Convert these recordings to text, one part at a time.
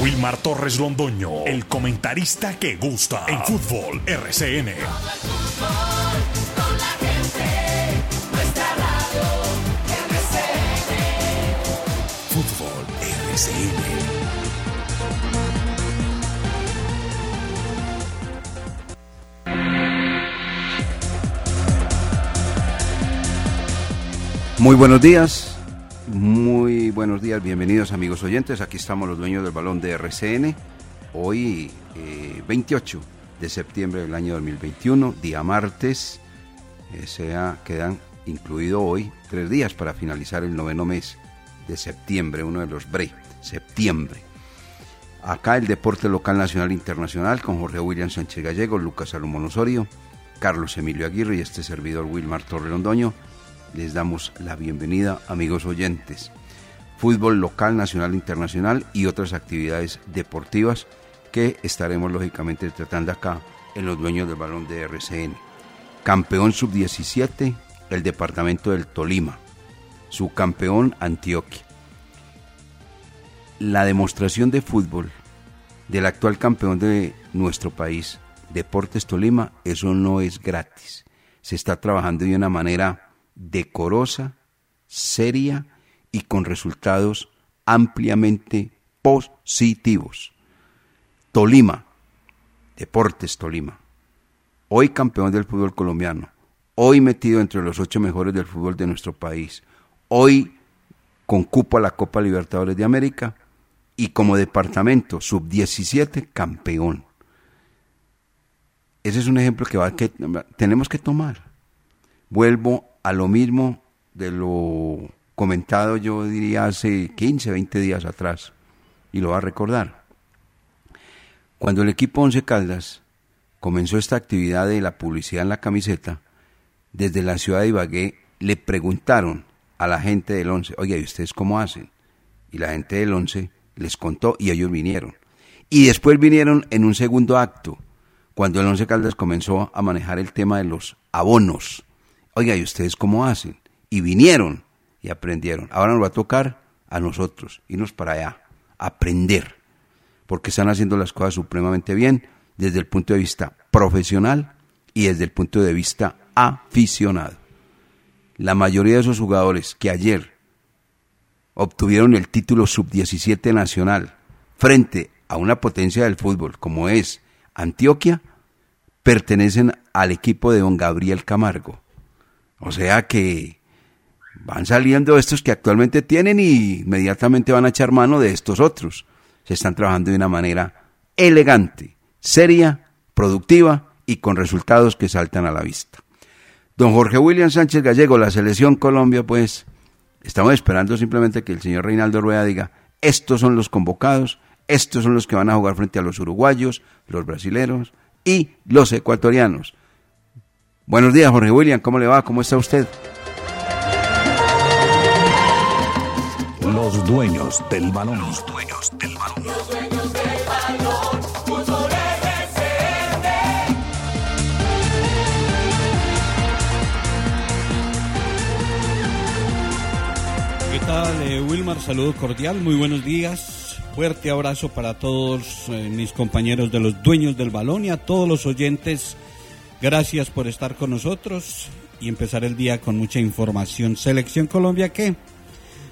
Wilmar Torres Londoño, el comentarista que gusta en fútbol RCN. Fútbol RCN. Muy buenos días, muy buenos días, bienvenidos amigos oyentes. Aquí estamos los dueños del balón de RCN. Hoy, eh, 28 de septiembre del año 2021, día martes. Eh, sea, quedan incluido hoy tres días para finalizar el noveno mes de septiembre, uno de los BRE, septiembre. Acá el deporte local, nacional e internacional con Jorge William Sánchez Gallego, Lucas Salomón Osorio, Carlos Emilio Aguirre y este servidor Wilmar Torre Londoño. Les damos la bienvenida, amigos oyentes. Fútbol local, nacional internacional y otras actividades deportivas que estaremos lógicamente tratando acá en los dueños del balón de RCN. Campeón sub-17, el departamento del Tolima. Subcampeón Antioquia. La demostración de fútbol del actual campeón de nuestro país, Deportes Tolima, eso no es gratis. Se está trabajando de una manera decorosa, seria y con resultados ampliamente positivos. Tolima, Deportes Tolima, hoy campeón del fútbol colombiano, hoy metido entre los ocho mejores del fútbol de nuestro país, hoy con cupo a la Copa Libertadores de América y como departamento sub-17 campeón. Ese es un ejemplo que, va, que tenemos que tomar. Vuelvo a lo mismo de lo comentado yo diría hace 15, 20 días atrás, y lo va a recordar. Cuando el equipo Once Caldas comenzó esta actividad de la publicidad en la camiseta, desde la ciudad de Ibagué le preguntaron a la gente del Once, oye, ¿y ustedes cómo hacen? Y la gente del Once les contó y ellos vinieron. Y después vinieron en un segundo acto, cuando el Once Caldas comenzó a manejar el tema de los abonos. Oiga, ¿y ustedes cómo hacen? Y vinieron y aprendieron. Ahora nos va a tocar a nosotros irnos para allá, aprender, porque están haciendo las cosas supremamente bien desde el punto de vista profesional y desde el punto de vista aficionado. La mayoría de esos jugadores que ayer obtuvieron el título sub-17 nacional frente a una potencia del fútbol como es Antioquia, pertenecen al equipo de don Gabriel Camargo. O sea que van saliendo estos que actualmente tienen y inmediatamente van a echar mano de estos otros. Se están trabajando de una manera elegante, seria, productiva y con resultados que saltan a la vista. Don Jorge William Sánchez Gallego, la selección Colombia, pues estamos esperando simplemente que el señor Reinaldo Rueda diga, estos son los convocados, estos son los que van a jugar frente a los uruguayos, los brasileños y los ecuatorianos. Buenos días, Jorge William, ¿cómo le va? ¿Cómo está usted? Los dueños del balón. Los dueños del balón. ¿Qué tal, eh, Wilmar? Saludo cordial, muy buenos días. Fuerte abrazo para todos eh, mis compañeros de los dueños del balón y a todos los oyentes. Gracias por estar con nosotros y empezar el día con mucha información. Selección Colombia, ¿qué?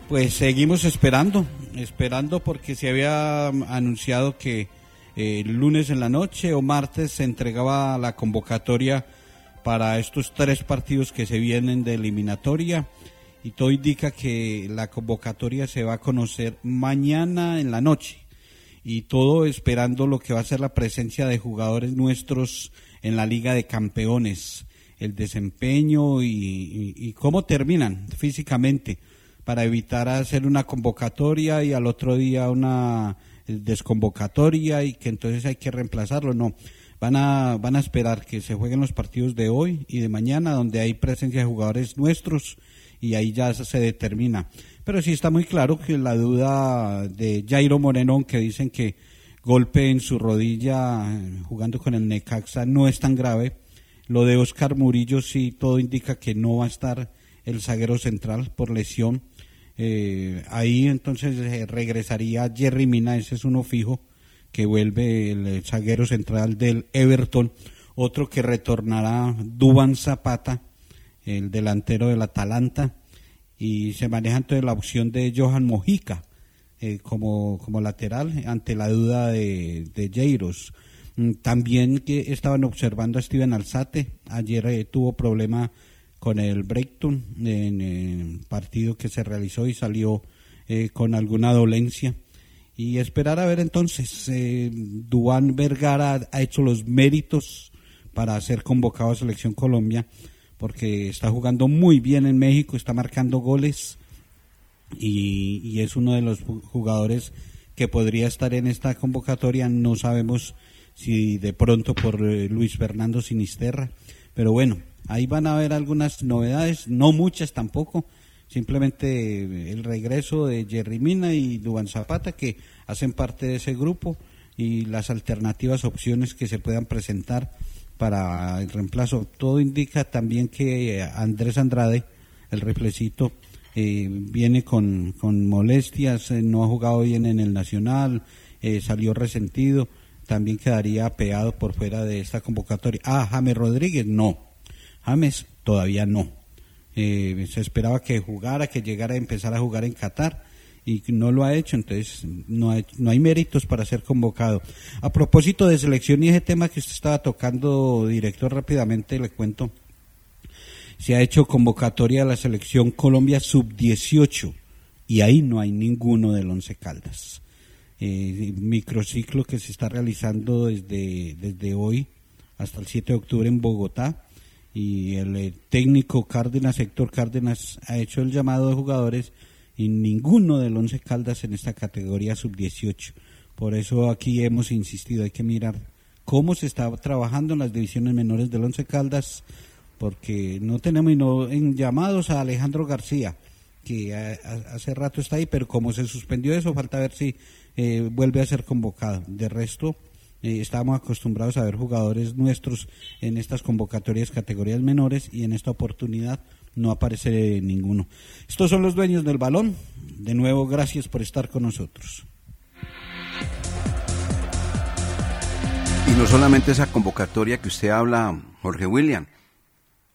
Pues seguimos esperando, esperando porque se había anunciado que eh, el lunes en la noche o martes se entregaba la convocatoria para estos tres partidos que se vienen de eliminatoria y todo indica que la convocatoria se va a conocer mañana en la noche y todo esperando lo que va a ser la presencia de jugadores nuestros en la Liga de Campeones, el desempeño y, cómo terminan físicamente para evitar hacer una convocatoria y al otro día una desconvocatoria y que entonces hay que reemplazarlo. No, van a, van a esperar que se jueguen los partidos de hoy y de mañana donde hay presencia de jugadores nuestros y ahí ya se determina. Pero sí está muy claro que la duda de Jairo Moreno, que dicen que golpe en su rodilla eh, jugando con el Necaxa no es tan grave. Lo de Oscar Murillo sí todo indica que no va a estar el zaguero central por lesión. Eh, ahí entonces eh, regresaría Jerry Mina, ese es uno fijo, que vuelve el zaguero central del Everton. Otro que retornará Duban Zapata, el delantero del Atalanta y se maneja entonces la opción de Johan Mojica eh, como, como lateral ante la duda de, de Jeiros. Mm, también que estaban observando a Steven Alzate, ayer eh, tuvo problema con el Breakton en el partido que se realizó y salió eh, con alguna dolencia. Y esperar a ver entonces, eh, Duan Vergara ha hecho los méritos para ser convocado a Selección Colombia porque está jugando muy bien en México, está marcando goles y, es uno de los jugadores que podría estar en esta convocatoria. No sabemos si de pronto por eh, Luis Fernando Sinisterra, pero bueno, ahí van a haber algunas novedades, no muchas tampoco, simplemente eh, el regreso de Jerry Mina y Duban Zapata que hacen parte de ese grupo y las alternativas opciones que se puedan presentar para el reemplazo. Todo indica también que eh, Andrés Andrade, el reflecito, eh, viene con, con molestias, eh, no ha jugado bien en el Nacional, salió resentido, también quedaría apeado por fuera de esta convocatoria. Ah, James Rodríguez, no. James todavía no. se esperaba que jugara, que llegara a empezar a jugar en Qatar y no lo ha hecho, entonces no hay, no hay méritos para ser convocado. A propósito de selección y ese tema que usted estaba tocando, director, rápidamente le cuento, se ha hecho convocatoria a la selección Colombia sub-18 y ahí no hay ninguno del Once Caldas. Eh, microciclo que se está realizando desde, desde hoy hasta el 7 de octubre en Bogotá y el eh, técnico Cárdenas, Héctor Cárdenas, ha hecho el llamado de jugadores y ninguno del Once Caldas en esta categoría sub-18. Por eso aquí hemos insistido, hay que mirar cómo se está trabajando en las divisiones menores del Once Caldas, porque no tenemos no, en llamados a Alejandro García, que hace rato está ahí, pero como se suspendió eso, falta ver si eh, vuelve a ser convocado. De resto, eh, estamos acostumbrados a ver jugadores nuestros en estas convocatorias categorías menores y en esta oportunidad no aparece ninguno. Estos son los dueños del balón. De nuevo, gracias por estar con nosotros. Y no solamente esa convocatoria que usted habla, Jorge William.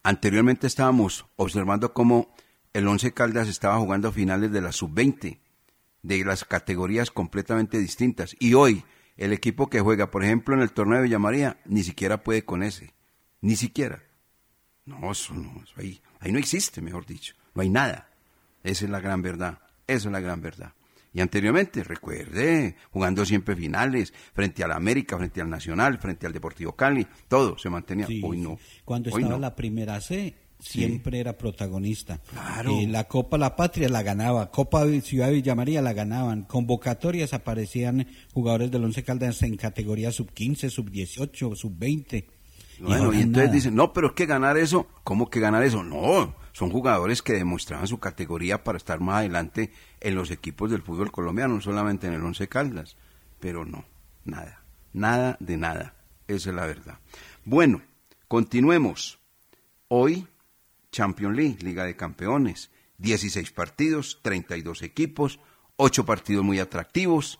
Anteriormente estábamos observando cómo el Once Caldas estaba jugando finales de la sub-20, de las categorías completamente distintas. Y hoy, el equipo que juega, por ejemplo, en el torneo de Villa María, ni siquiera puede con ese. Ni siquiera. No, eso no, eso ahí Ahí no existe, mejor dicho. No hay nada. Esa es la gran verdad. Esa es la gran verdad. Y anteriormente, recuerde, jugando siempre finales, frente al América, frente al Nacional, frente al Deportivo Cali, todo se mantenía. hoy no. Cuando estaba la primera C, siempre era protagonista. Claro. Eh, la Copa La Patria la ganaba, Copa Ciudad de Villamaría la ganaban, convocatorias aparecían jugadores del Once Caldas en categoría sub 15, sub 18, sub 20. Bueno, y, entonces dicen, no, pero es que ganar eso, ¿cómo que ganar eso? No, son jugadores que demostraban su categoría para estar más adelante en los equipos del fútbol colombiano, no solamente en el Once Caldas, pero no, nada, nada de nada, esa es la verdad. Bueno, continuemos. Hoy, Champions League, Liga de Campeones, 16 partidos, 32 equipos, 8 partidos muy atractivos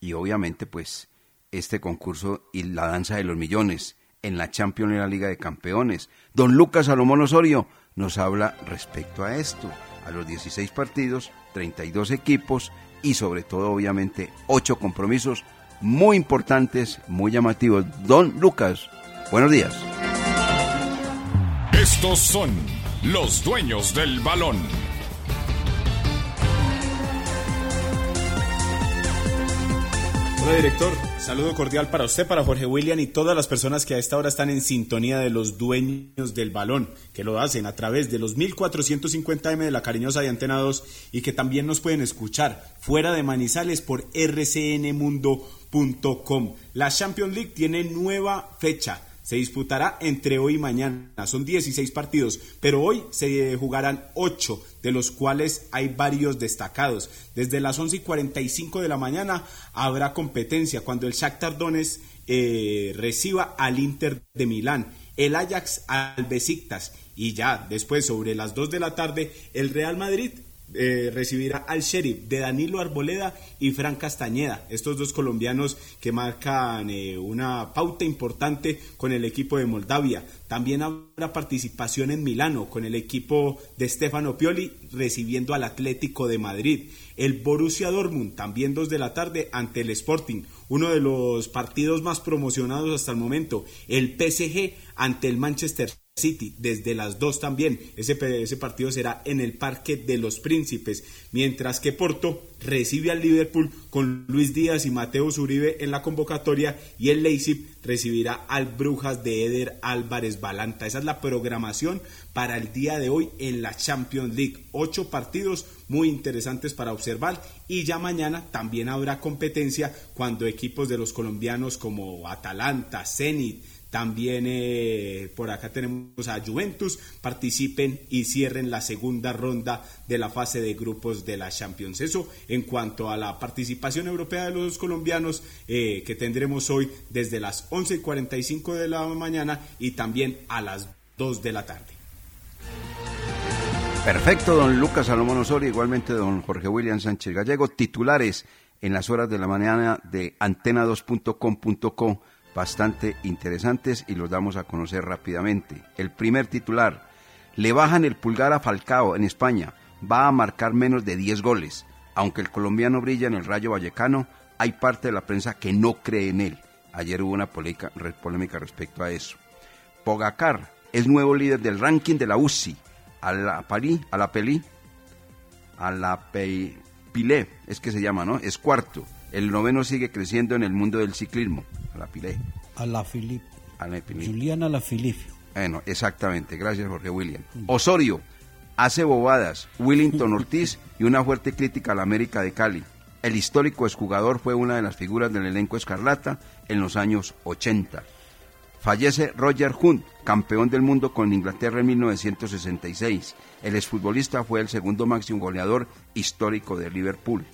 y obviamente pues este concurso y la danza de los millones en la Champions y la Liga de Campeones. Don Lucas Salomón Osorio nos habla respecto a esto, a los 16 partidos, 32 equipos y sobre todo obviamente 8 compromisos muy importantes, muy llamativos. Don Lucas, buenos días. Estos son los dueños del balón. Hola director, saludo cordial para usted, para Jorge William y todas las personas que a esta hora están en sintonía de los dueños del balón, que lo hacen a través de los 1450M de la cariñosa de Antena 2 y que también nos pueden escuchar fuera de Manizales por rcnmundo.com. La Champions League tiene nueva fecha se disputará entre hoy y mañana. Son 16 partidos, pero hoy se jugarán 8, de los cuales hay varios destacados. Desde las 11 y 45 de la mañana habrá competencia cuando el Shakhtar Donetsk eh, reciba al Inter de Milán, el Ajax al Besiktas y ya después sobre las 2 de la tarde el Real Madrid eh, recibirá al Sheriff de Danilo Arboleda y Fran Castañeda, estos dos colombianos que marcan eh, una pauta importante con el equipo de Moldavia. También habrá participación en Milano con el equipo de Stefano Pioli recibiendo al Atlético de Madrid. El Borussia Dortmund también dos de la tarde ante el Sporting, uno de los partidos más promocionados hasta el momento. El PSG ante el Manchester City desde las dos también. Ese, ese, partido será en el Parque de los Príncipes, mientras que Porto recibe al Liverpool con Luis Díaz y Mateo Zuribe en la convocatoria y el Leipzig recibirá al Brujas de Eder Álvarez Balanta. Esa es la programación para el día de hoy en la Champions League. Ocho partidos muy interesantes para observar y ya mañana también habrá competencia cuando equipos de los colombianos como Atalanta, Zenit, también eh, por acá tenemos a Juventus, participen y cierren la segunda ronda de la fase de grupos de la Champions. Eso en cuanto a la participación europea de los colombianos eh, que tendremos hoy desde las 11.45 de la mañana y también a las 2 de la tarde. Perfecto, don Lucas Salomón Osorio, igualmente don Jorge William Sánchez Gallego, titulares en las horas de la mañana de antena2.com.co bastante interesantes y los damos a conocer rápidamente. El primer titular, le bajan el pulgar a Falcao en España, va a marcar menos de 10 goles. Aunque el colombiano brilla en el Rayo Vallecano, hay parte de la prensa que no cree en él. Ayer hubo una polémica, respecto a eso. Pogacar es nuevo líder del ranking de la UCI. A la Pali, a la Peli, a la Pilé, es que se llama, ¿no? Es cuarto. El noveno sigue creciendo en el mundo del ciclismo. A la Pilé. A la Filip. A la Juliana la Filip. Bueno, exactamente. Gracias, Jorge William. Osorio hace bobadas. Willington Ortiz y una fuerte crítica a la América de Cali. El histórico exjugador fue una de las figuras del elenco escarlata en los años 80. Fallece Roger Hunt, campeón del mundo con Inglaterra en 1966. El exfutbolista fue el segundo máximo goleador histórico de Liverpool.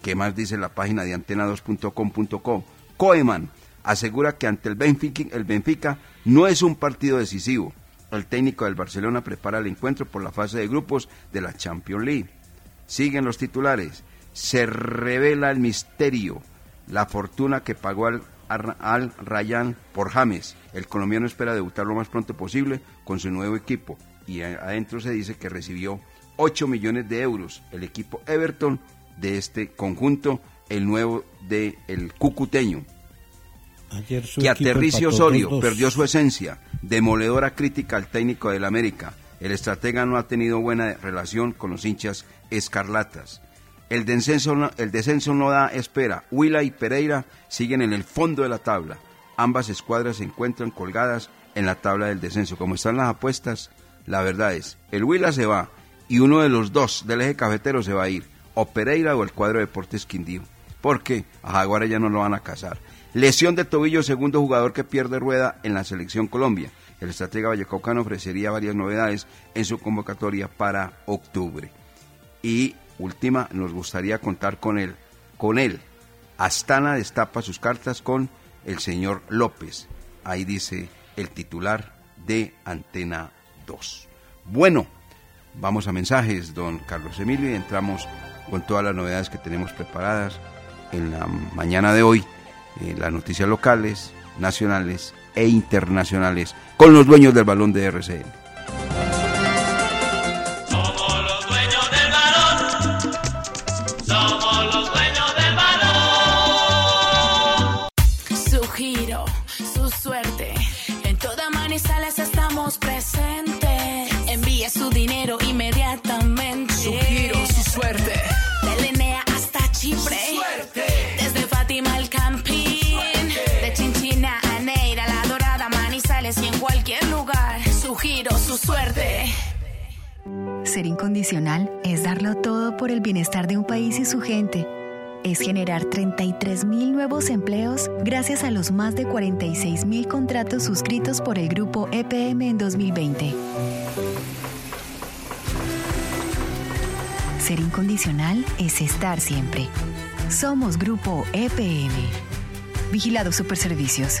¿Qué más dice la página de antena2.com.co? Koeman asegura que ante el Benfica, el Benfica no es un partido decisivo. El técnico del Barcelona prepara el encuentro por la fase de grupos de la Champions League. Siguen los titulares. Se revela el misterio, la fortuna que pagó al, al Rayán por James. El colombiano espera debutar lo más pronto posible con su nuevo equipo. Y adentro se dice que recibió 8 millones de euros. El equipo Everton de este conjunto, el nuevo de el cucuteño. Que aterricio Osorio perdió su esencia, demoledora crítica al técnico del América. El estratega no ha tenido buena relación con los hinchas escarlatas. El descenso, no, el descenso no da espera. Huila y Pereira siguen en el fondo de la tabla. Ambas escuadras se encuentran colgadas en la tabla del descenso. Como están las apuestas, la verdad es, el Huila se va y uno de los dos del eje cafetero se va a ir o Pereira o el cuadro de Deportes Quindío. Porque a Jaguares ya no lo van a casar. Lesión de tobillo, segundo jugador que pierde rueda en la selección Colombia. El estratega vallecaucano ofrecería varias novedades en su convocatoria para octubre. Y última, nos gustaría contar con él. Con él, Astana destapa sus cartas con el señor López. Ahí dice el titular de Antena 2. Bueno, vamos a mensajes, don Carlos Emilio, y entramos con todas las novedades que tenemos preparadas en la mañana de hoy, eh, las noticias locales, nacionales e internacionales, con los dueños del balón de RCN. Ser incondicional es darlo todo por el bienestar de un país y su gente. Es generar 33 mil nuevos empleos gracias a los más de 46 mil contratos suscritos por el grupo EPM en 2020. Ser incondicional es estar siempre. Somos Grupo EPM. Vigilado Superservicios.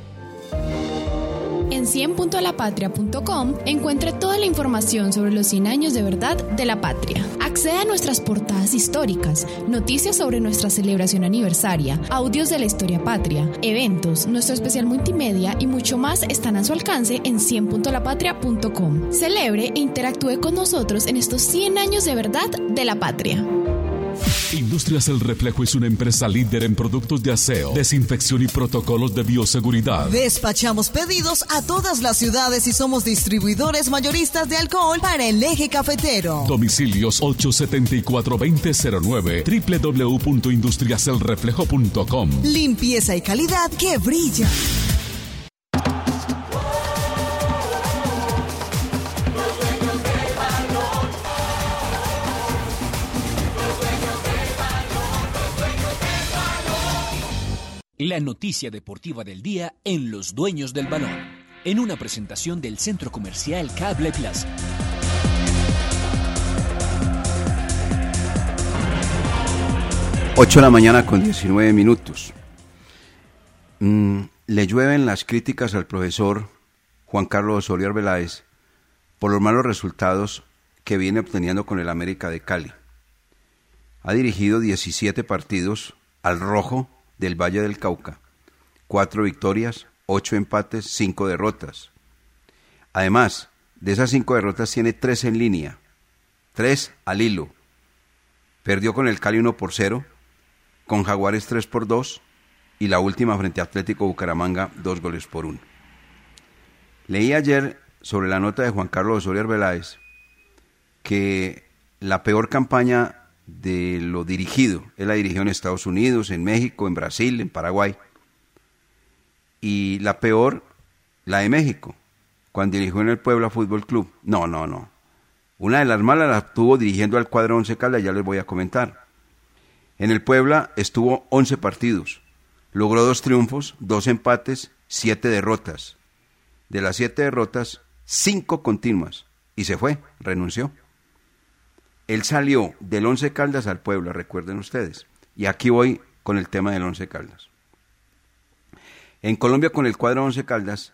En 100.lapatria.com encuentre toda la información sobre los 100 años de verdad de la patria. Acceda a nuestras portadas históricas, noticias sobre nuestra celebración aniversaria, audios de la historia patria, eventos, nuestro especial multimedia y mucho más están a su alcance en 100.lapatria.com. Celebre e interactúe con nosotros en estos 100 años de verdad de la patria. Industrias El Reflejo es una empresa líder en productos de aseo, desinfección y protocolos de bioseguridad. Despachamos pedidos a todas las ciudades y somos distribuidores mayoristas de alcohol para el eje cafetero. Domicilios 874-2009, www.industriaselreflejo.com. Limpieza y calidad que brilla. La noticia deportiva del día en Los Dueños del Balón, en una presentación del Centro Comercial Cable Plaza. Ocho de la mañana con 19 minutos. Mm, le llueven las críticas al profesor Juan Carlos Osorio Arbeláez por los malos resultados que viene obteniendo con el América de Cali. Ha dirigido 17 partidos al rojo del Valle del Cauca. Cuatro victorias, ocho empates, cinco derrotas. Además, de esas cinco derrotas tiene tres en línea, tres al hilo. Perdió con el Cali 1 por 0, con Jaguares 3 por 2 y la última frente a Atlético Bucaramanga dos goles por uno. Leí ayer sobre la nota de Juan Carlos Osorio Arbeláez que la peor campaña de lo dirigido. Él la dirigió en Estados Unidos, en México, en Brasil, en Paraguay. Y la peor, la de México, cuando dirigió en el Puebla Fútbol Club. No, no, no. Una de las malas la tuvo dirigiendo al cuadro Once Caldas, ya les voy a comentar. En el Puebla estuvo 11 partidos. Logró dos triunfos, dos empates, siete derrotas. De las siete derrotas, cinco continuas. Y se fue, renunció. Él salió del Once Caldas al Puebla, recuerden ustedes. Y aquí voy con el tema del Once Caldas. En Colombia con el cuadro Once Caldas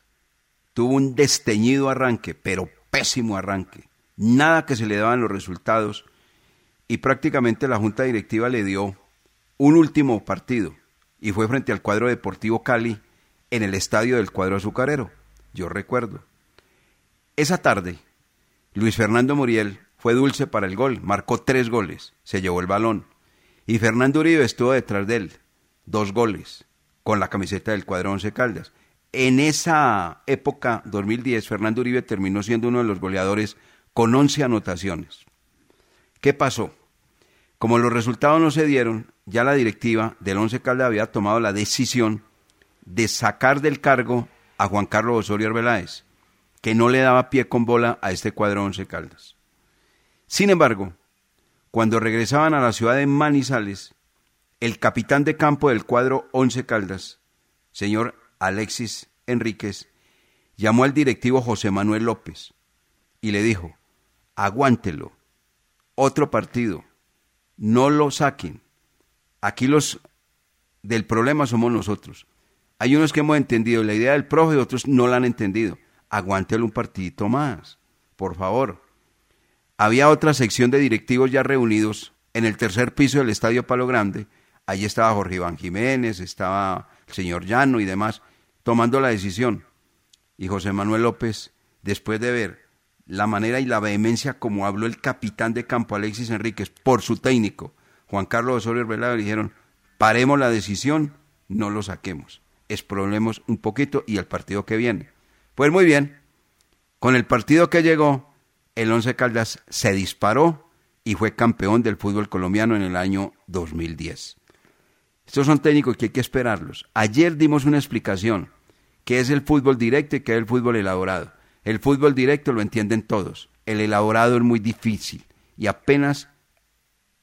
tuvo un desteñido arranque, pero pésimo arranque. Nada que se le daban los resultados y prácticamente la junta directiva le dio un último partido y fue frente al cuadro Deportivo Cali en el estadio del cuadro azucarero. Yo recuerdo. Esa tarde, Luis Fernando Muriel fue dulce para el gol, marcó tres goles, se llevó el balón. Y Fernando Uribe estuvo detrás de él, dos goles, con la camiseta del cuadro Once Caldas. En esa época, 2010, Fernando Uribe terminó siendo uno de los goleadores con 11 anotaciones. ¿Qué pasó? Como los resultados no se dieron, ya la directiva del Once Caldas había tomado la decisión de sacar del cargo a Juan Carlos Osorio Arbeláez, que no le daba pie con bola a este cuadro Once Caldas. Sin embargo, cuando regresaban a la ciudad de Manizales, el capitán de campo del cuadro Once Caldas, señor Alexis Enríquez, llamó al directivo José Manuel López y le dijo, aguántelo, otro partido, no lo saquen. Aquí los del problema somos nosotros. Hay unos que hemos entendido la idea del profe y otros no la han entendido. Aguántelo un partidito más, por favor. Había otra sección de directivos ya reunidos en el tercer piso del Estadio Palo Grande. Allí estaba Jorge Iván Jiménez, estaba el señor Llano y demás, tomando la decisión. Y José Manuel López, después de ver la manera y la vehemencia como habló el capitán de campo Alexis Enríquez por su técnico, Juan Carlos Osorio Velado, dijeron, paremos la decisión, no lo saquemos problemas un poquito y el partido que viene. Pues muy bien, con el partido que llegó, el Once Caldas se disparó y fue campeón del fútbol colombiano en el año 2010. Estos son técnicos que hay que esperarlos. Ayer dimos una explicación, qué es el fútbol directo y qué es el fútbol elaborado. El fútbol directo lo entienden todos, el elaborado es muy difícil y apenas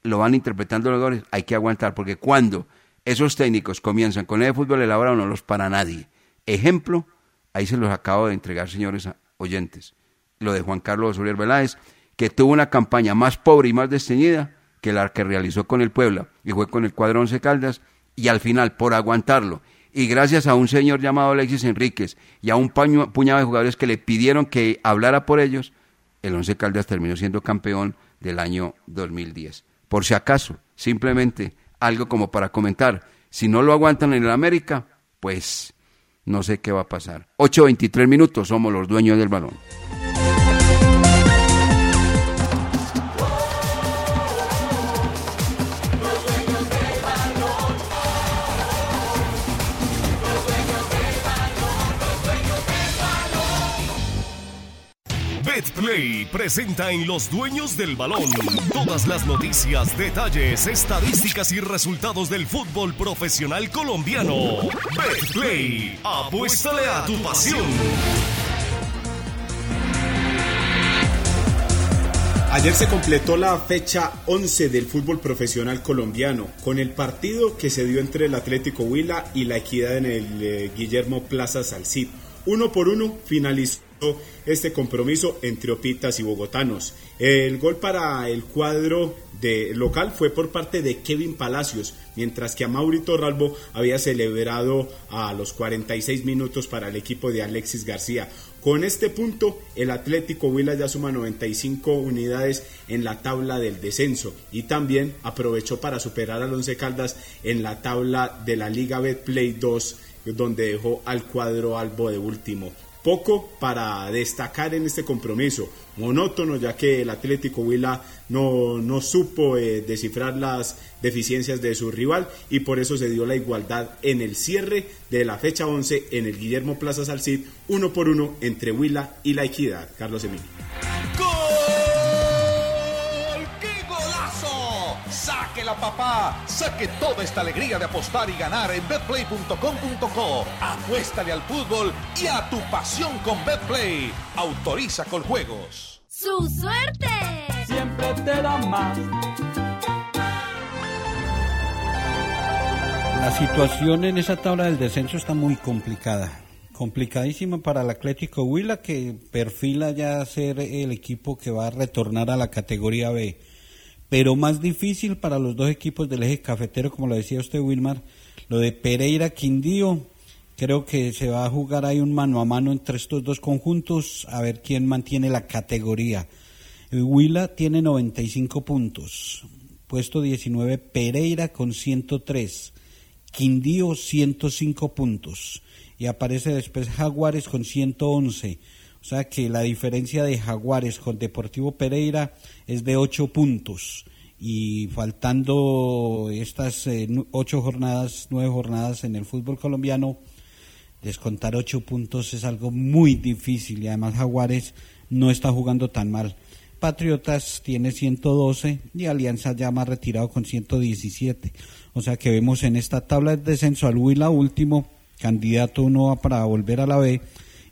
lo van interpretando los goles, hay que aguantar, porque cuando esos técnicos comienzan con el fútbol elaborado, no los para nadie. Ejemplo, ahí se los acabo de entregar, señores oyentes, lo de Juan Carlos Osorio Veláez, que tuvo una campaña más pobre y más desteñida que la que realizó con el Puebla, y fue con el cuadro Once Caldas, y al final, por aguantarlo, y gracias a un señor llamado Alexis Enríquez y a un puñado de jugadores que le pidieron que hablara por ellos, el Once Caldas terminó siendo campeón del año 2010. Por si acaso, simplemente algo como para comentar. Si no lo aguantan en el América, pues no sé qué va a pasar. 8.23 minutos, somos los dueños del balón. Play presenta en Los Dueños del Balón todas las noticias, detalles, estadísticas y resultados del fútbol profesional colombiano. Play, apuéstale a tu pasión. Ayer se completó la fecha 11 del fútbol profesional colombiano con el partido que se dio entre el Atlético Huila y la Equidad en el eh, Guillermo Plaza Salcid. Uno por uno finalizó este compromiso entre opitas y bogotanos. El gol para el cuadro de local fue por parte de Kevin Palacios, mientras que a Maurito Ralbo había celebrado a los 46 minutos para el equipo de Alexis García. Con este punto, el Atlético Huila ya suma 95 unidades en la tabla del descenso y también aprovechó para superar al Once Caldas en la tabla de la Liga Betplay 2, donde dejó al cuadro albo de último. Poco para destacar en este compromiso, monótono ya que el Atlético Huila no, no supo eh, descifrar las deficiencias de su rival y por eso se dio la igualdad en el cierre de la fecha 11 en el Guillermo Plaza Salcid, uno por uno entre Huila y La Equidad. Carlos Emilio. La papá. Saque toda esta alegría de apostar y ganar en betplay.com.co. Apuéstale al fútbol y a tu pasión con Betplay. Autoriza con juegos. ¡Su suerte! Siempre te da más. La situación en esa tabla del descenso está muy complicada. Complicadísima para el Atlético Huila que perfila ya ser el equipo que va a retornar a la categoría B pero más difícil para los dos equipos del eje cafetero, como lo decía usted, Wilmar, lo de Pereira Quindío. Creo que se va a jugar ahí un mano a mano entre estos dos conjuntos a ver quién mantiene la categoría. El Huila tiene 95 puntos, puesto 19 Pereira con 103, Quindío 105 puntos y aparece después Jaguares con 111. O sea que la diferencia de Jaguares con Deportivo Pereira es de ocho puntos. Y faltando estas eh, ocho jornadas, nueve jornadas en el fútbol colombiano, descontar ocho puntos es algo muy difícil y además Jaguares no está jugando tan mal. Patriotas tiene 112 y Alianza ya más retirado con 117. O sea que vemos en esta tabla de descenso al Huila último, candidato uno para volver a la B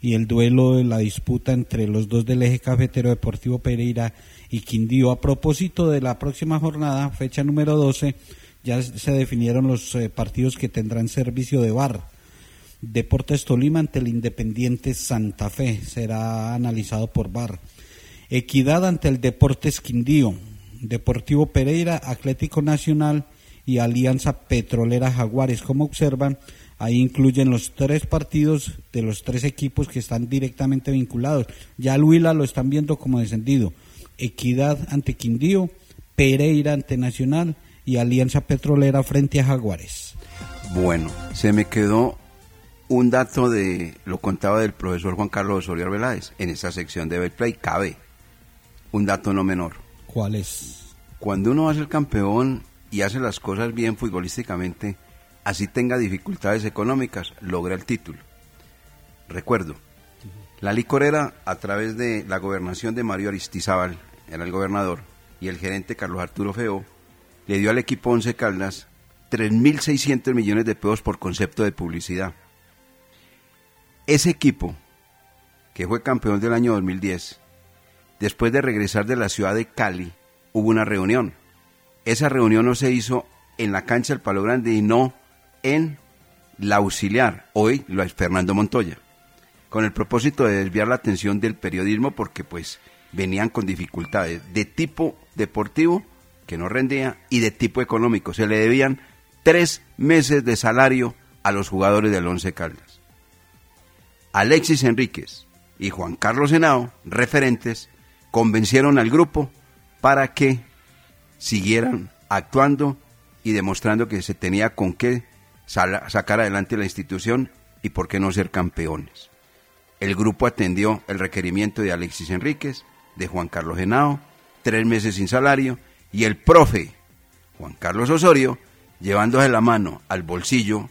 y el duelo de la disputa entre los dos del eje cafetero Deportivo Pereira y Quindío. A propósito de la próxima jornada, fecha número 12, ya se definieron los eh, partidos que tendrán servicio de bar. Deportes Tolima ante el Independiente Santa Fe será analizado por bar. Equidad ante el Deportes Quindío. Deportivo Pereira, Atlético Nacional y Alianza Petrolera Jaguares. Como observan, ahí incluyen los tres partidos de los tres equipos que están directamente vinculados. Ya Luila lo están viendo como descendido. Equidad ante Quindío, Pereira ante Nacional y Alianza Petrolera frente a Jaguares. Bueno, se me quedó un dato de lo contaba del profesor Juan Carlos Osorio Arbeláez en esa sección de Betplay cabe un dato no menor. ¿Cuál es? Cuando uno va a ser campeón y hace las cosas bien futbolísticamente, así tenga dificultades económicas, logra el título. Recuerdo, la licorera, a través de la gobernación de Mario Aristizábal, era el gobernador, y el gerente Carlos Arturo Feo, le dio al equipo Once Caldas 3.600 millones de pesos por concepto de publicidad. Ese equipo, que fue campeón del año 2010, después de regresar de la ciudad de Cali, hubo una reunión. Esa reunión no se hizo en la cancha del Palo Grande y no en la auxiliar, hoy lo es Fernando Montoya, con el propósito de desviar la atención del periodismo porque pues venían con dificultades de tipo deportivo que no rendía y de tipo económico. Se le debían tres meses de salario a los jugadores del Once Caldas. Alexis Enríquez y Juan Carlos Henao, referentes, convencieron al grupo para que siguieran actuando y demostrando que se tenía con qué sacar adelante la institución y por qué no ser campeones. El grupo atendió el requerimiento de Alexis Enríquez, de Juan Carlos Henao, tres meses sin salario, y el profe Juan Carlos Osorio, llevándose la mano al bolsillo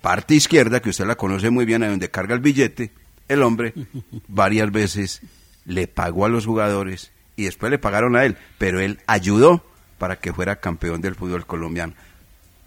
parte izquierda, que usted la conoce muy bien, ahí donde carga el billete, el hombre varias veces le pagó a los jugadores y después le pagaron a él, pero él ayudó para que fuera campeón del fútbol colombiano.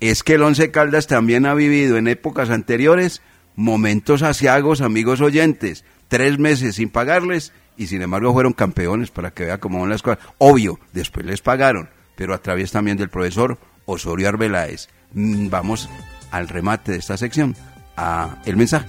Es que el Once Caldas también ha vivido en épocas anteriores momentos asiagos, amigos oyentes, tres meses sin pagarles y sin embargo fueron campeones para que vea cómo van las cosas. Obvio, después les pagaron, pero a través también del profesor Osorio Arbeláez. Mm, Vamos al remate de esta sección, a el mensaje.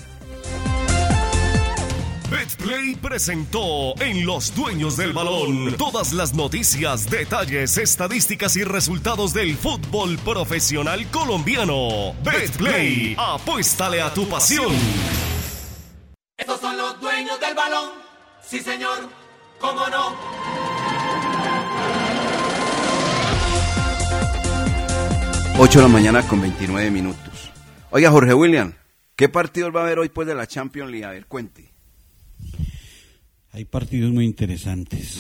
Betplay presentó en Los Dueños del Balón todas las noticias, detalles, estadísticas y resultados del fútbol profesional colombiano. Betplay, apuéstale a tu pasión. Estos son los dueños del balón. Sí, señor. ¿Cómo no? 8 de la mañana con 29 minutos. Oiga, Jorge William, ¿qué partidos va a haber hoy pues de la Champions League? A ver, cuente. Hay partidos muy interesantes,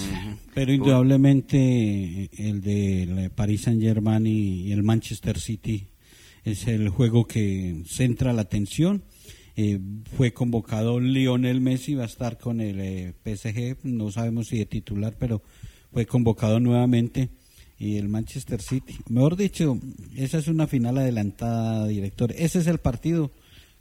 pero indudablemente el de Paris Saint Germain y el Manchester City es el juego que centra la atención. Eh, fue convocado Lionel Messi, va a estar con el eh, PSG, no sabemos si de titular, pero fue convocado nuevamente. Y el Manchester City, mejor dicho, esa es una final adelantada, director. Ese es el partido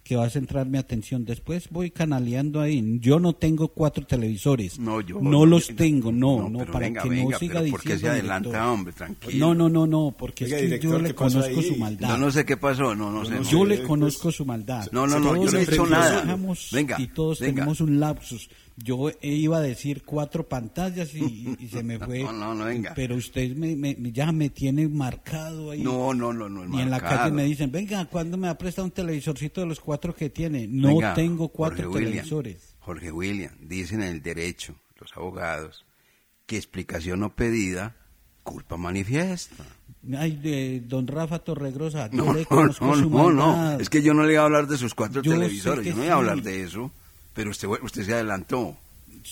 que va a centrar mi atención. Después voy canaleando ahí. Yo no tengo cuatro televisores. No, yo no los tengo, no, no, para venga, que venga, no siga pero diciendo. ¿por qué se adelanta, director. hombre? Tranquilo. No, no, no, no, porque Oiga, es que director, yo le ¿qué pasó conozco ahí? su maldad. Yo no sé qué pasó, no, no sé. no Yo sé. le conozco su maldad. No, no, no, yo no he hecho nada. Venga, Y todos venga. tenemos un lapsus. Yo iba a decir cuatro pantallas y, se me fue. No, no, no, venga. Pero usted me, me- ya me tiene marcado ahí. No, no, no, no. Y en la calle me dicen, venga, ¿cuándo me va a prestar un televisorcito de los cuatro que tiene? No Venga, tengo cuatro Jorge William, televisores. Jorge William, dicen en el derecho, los abogados, que explicación no pedida, culpa manifiesta. Ay, de don Rafa Torregrosa, No, le no, conozco no, no, no. Es que yo no le iba a hablar de sus cuatro Yo televisores, yo no iba a hablar de eso, pero usted, usted se adelantó.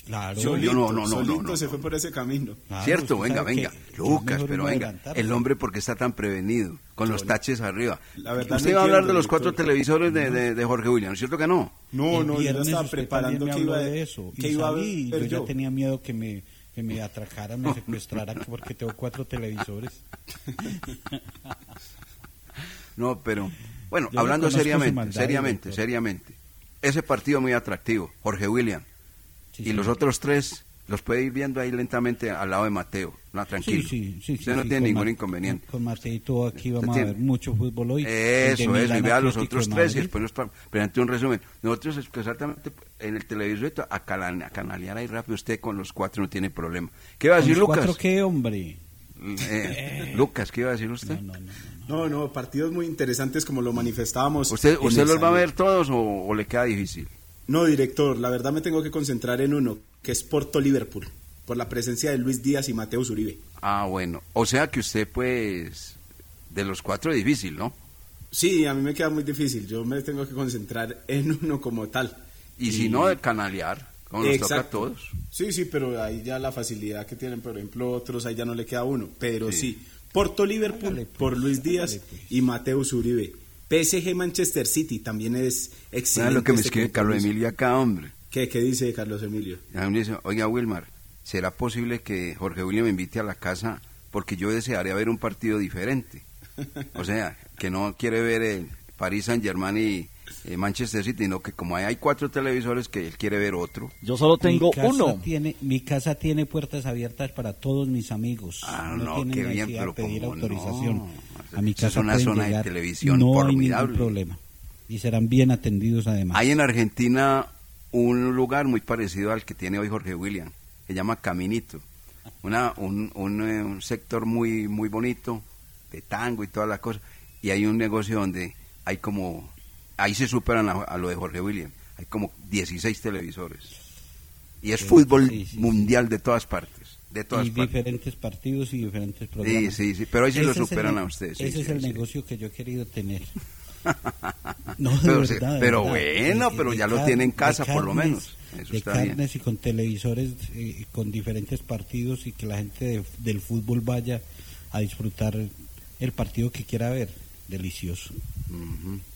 Claro. Yo, yo no, no, no, no, solito no, se fue por ese camino. Cierto, venga, venga. Lucas, pero venga. El hombre, porque está tan prevenido? Con los taches arriba. La verdad Usted iba a hablar de los cuatro televisores de, de, de Jorge William, ¿no es cierto que no? No, El no, yo estaba preparando que iba, de eso. que y iba a salí, ver yo ya yo. tenía miedo que me que me atracaran, me secuestraran porque tengo cuatro televisores. No, pero bueno, Yo hablando seriamente, maldad, seriamente, seriamente. Ese partido muy atractivo, Jorge William. y los otros tres los puede ir viendo ahí lentamente al lado de Mateo. No, tranquilo. Sí, Usted no tiene ningún inconveniente. Con Marcelito aquí vamos a ver mucho fútbol hoy. Eso, eso, y vea los otros tres y después nos presente un resumen. Nosotros exactamente en el televisor a, canalear ahí rápido, usted con los cuatro no tiene problema. ¿Qué iba a ¿Con decir Lucas? cuatro qué, hombre? Eh, Lucas, ¿qué iba a decir usted? No, no, partidos muy interesantes como lo manifestábamos. ¿Usted, usted los va a ver todos o, o le queda difícil? No, director, la verdad me tengo que concentrar en uno, que es Porto Liverpool, por la presencia de Luis Díaz y Mateo Zuribe. Ah, bueno. O sea que usted, pues, de los cuatro es difícil, ¿no? Sí, a mí me queda muy difícil, yo me tengo que concentrar en uno como tal. Y, si no, de canalear, como nos toca a todos. Sí, sí, pero ahí ya la facilidad que tienen, por ejemplo, otros, ahí ya no le queda uno. Pero sí, Porto Liverpool por Luis Díaz y Mateo Zuribe. PSG Manchester City también es excelente. ¿Sabe lo que me este escribe Carlos. Emilio acá, hombre? ¿Qué, ¿Qué dice Carlos Emilio? A mí me dice, oiga, Wilmar, ¿será posible que Jorge William me invite a la casa porque yo desearía ver un partido diferente? O sea, que no quiere ver el París Saint-Germain y eh, Manchester City, sino que como ahí hay cuatro televisores que él quiere ver otro. Yo solo tengo Mi casa uno. Tiene, mi casa tiene puertas abiertas para todos mis amigos. Ah, no, tienen qué bien, necesidad de pero pedir cómo autorización. no. A mi Esa es casa una zona de llegar, televisión no hay formidable. ningún problema. Y serán bien atendidos además. Hay en Argentina un lugar muy parecido al que tiene hoy Jorge William, se llama Caminito. Una, un, un, eh, un sector muy, muy bonito, de tango y todas las cosas. Y hay un negocio donde hay como, ahí se superan a, a lo de Jorge William, hay como 16 televisores. Y es Sí, fútbol sí, sí, mundial de todas partes, de todas y partes. diferentes partidos y diferentes Sí, programas. sí, sí, pero ahí sí lo Ese es el superan a ustedes. sí, ese sí, es el sí. negocio que yo he querido tener. No, de Pero, sí, verdad, pero bueno, pero de ya lo tiene en casa por lo menos. Eso de está bien. carnes y con televisores, eh, con diferentes partidos y que la gente de- del fútbol vaya a disfrutar el partido que quiera ver. Delicioso.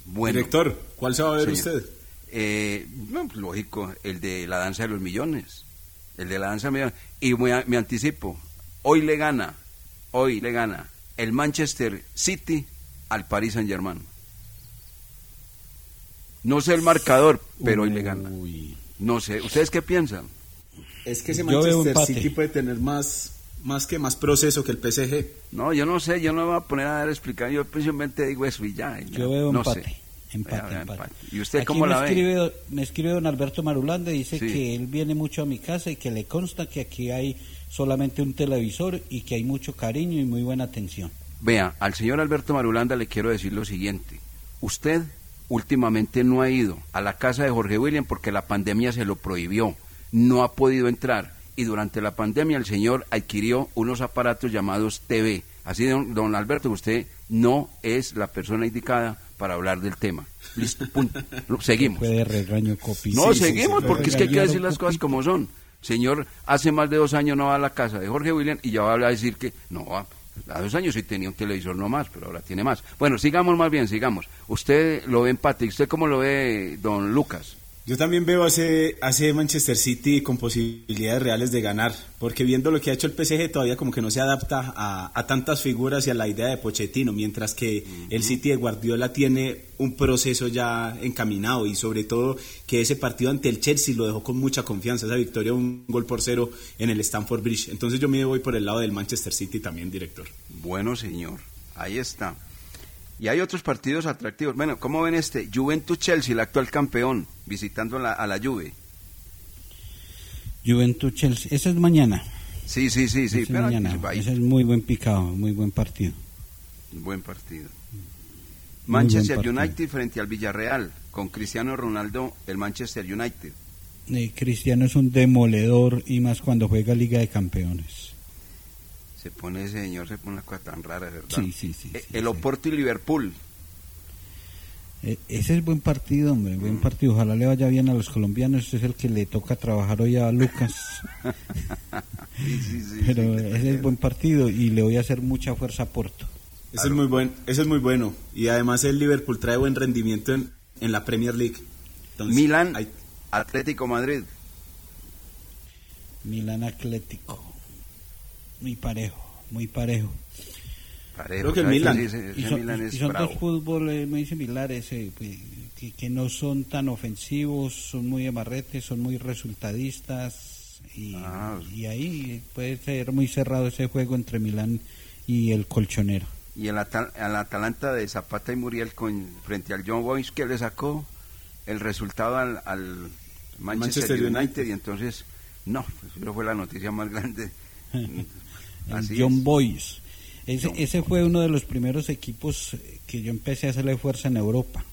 Bueno. Director, ¿cuál se va a ver Señor. usted? Eh, no, lógico, el de la danza de los millones. El de la danza de los millones. Y me, me anticipo, hoy le gana, hoy le gana el Manchester City al Paris Saint Germain. No sé el marcador, pero hoy le gana. No sé, ¿ustedes qué piensan? Es que ese Manchester. City puede tener más, más que más proceso que el PSG. No, yo no sé, yo no me voy a poner a dar explicar, yo simplemente digo eso y ya. y ya. Yo veo no empate. sé. Empate, empate. ¿Y usted Aquí cómo me la ve? escribe, Me escribe don Alberto Marulanda y dice Sí. que él viene mucho a mi casa y que le consta que aquí hay solamente un televisor y que hay mucho cariño y muy buena atención. Vea, al señor Alberto Marulanda le quiero decir lo siguiente. Usted últimamente no ha ido a la casa de Jorge William porque la pandemia se lo prohibió. No ha podido entrar. Y durante la pandemia el señor adquirió unos aparatos llamados TV. Así, don, don Alberto, usted no es la persona indicada para hablar del tema. Listo, punto. Seguimos. Puede regaño copi. No, Sí, seguimos, sí, porque es que hay que decir las cosas como son. Señor, hace más de dos años no va a la casa de Jorge William y ya va a decir que no, a a dos años sí tenía un televisor no más, pero ahora tiene más. Bueno, sigamos más bien, sigamos. Usted lo ve empate, ¿y usted cómo lo ve, don Lucas? Yo también veo a ese, a ese Manchester City con posibilidades reales de ganar, porque viendo lo que ha hecho el PSG todavía como que no se adapta a, a tantas figuras y a la idea de Pochettino, mientras que el City de Guardiola tiene un proceso ya encaminado y sobre todo que ese partido ante el Chelsea lo dejó con mucha confianza, esa victoria un gol por cero en el Stamford Bridge. Entonces yo me voy por el lado del Manchester City también, director. Bueno, señor, ahí está. Y hay otros partidos atractivos. Bueno, ¿cómo ven este? Juventus-Chelsea, el actual campeón, visitando la- a la Juve. Juventud Chelsea. Ese es mañana. Sí, sí, sí, sí. Ese es pero mañana. Ese es muy buen picado, muy buen partido. Buen partido. Muy Manchester buen partido. United frente al Villarreal, con Cristiano Ronaldo, el Manchester United. Eh, Cristiano es un demoledor y más cuando juega Liga de Campeones. Se pone ese señor, se pone una cosa tan rara, ¿verdad? Sí, sí, sí, Eh, el Oporto y Liverpool. Eh, ese es buen partido, hombre, Mm. buen partido. Ojalá le vaya bien a los colombianos. Ese es el que le toca trabajar hoy a Lucas. Sí, sí, sí, Pero sí, ese es buen partido y le voy a hacer mucha fuerza a Porto. Ese es muy buen, ese es muy bueno y además el Liverpool trae buen rendimiento en, en la Premier League. Entonces, Milan, Atlético Madrid. Milán Atlético. Muy parejo, muy parejo. Parejo, Creo que el ¿sabes? Milan. Ese- ese Y son, Milan y es son bravo. dos fútboles muy similares, eh, pues, que, que no son tan ofensivos, son muy amarretes, son muy resultadistas. Y, Ah. y ahí puede ser muy cerrado ese juego entre Milán y el colchonero. Y el, Atal- al Atalanta de Zapata y Muriel con, frente al John Boyce que le sacó el resultado al, al Manchester, Manchester United. United. y entonces, no, pues, eso fue la noticia más grande. El Así John es. Boys. Ese, ese fue uno de los primeros equipos eh, que yo empecé a hacerle fuerza en Europa,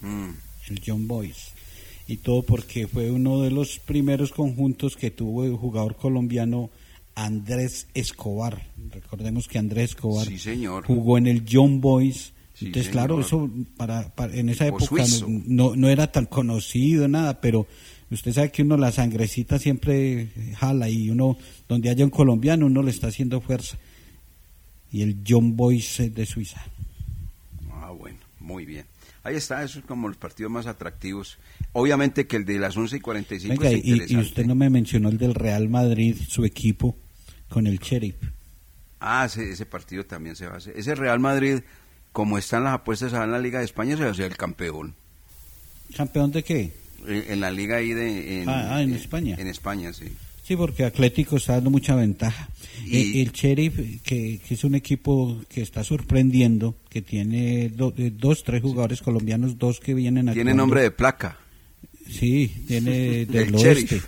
Mm, el John Boys. Y todo porque fue uno de los primeros conjuntos que tuvo el jugador colombiano Andrés Escobar. Recordemos que Andrés Escobar Sí, señor. jugó en el John Boys. Sí, Entonces, claro, eso para, para- en esa época no, no era tan conocido, nada, pero usted sabe que uno la sangrecita siempre jala y uno, donde haya un colombiano, uno le está haciendo fuerza. Y el John Boys es de Suiza. Ah, bueno, muy bien. Ahí está, eso es como los partidos más atractivos. Obviamente que el de las 11 y 45 Venga, es y, y usted no me mencionó el del Real Madrid, su equipo, con el Sheriff. Ah, ese, ese partido también se va a hacer. Ese Real Madrid, como están las apuestas en la Liga de España, se va a hacer el campeón. ¿Campeón de qué? Eh, En la liga ahí de... En, Ah, ah, en eh, España. En España, sí. Sí, porque Atlético está dando mucha ventaja. Y- Eh, el Sheriff, que, que es un equipo que está sorprendiendo, que tiene do- eh, dos, tres jugadores colombianos, dos que vienen Tiene actuando. nombre de placa. Sí, tiene del El oeste. Sheriff.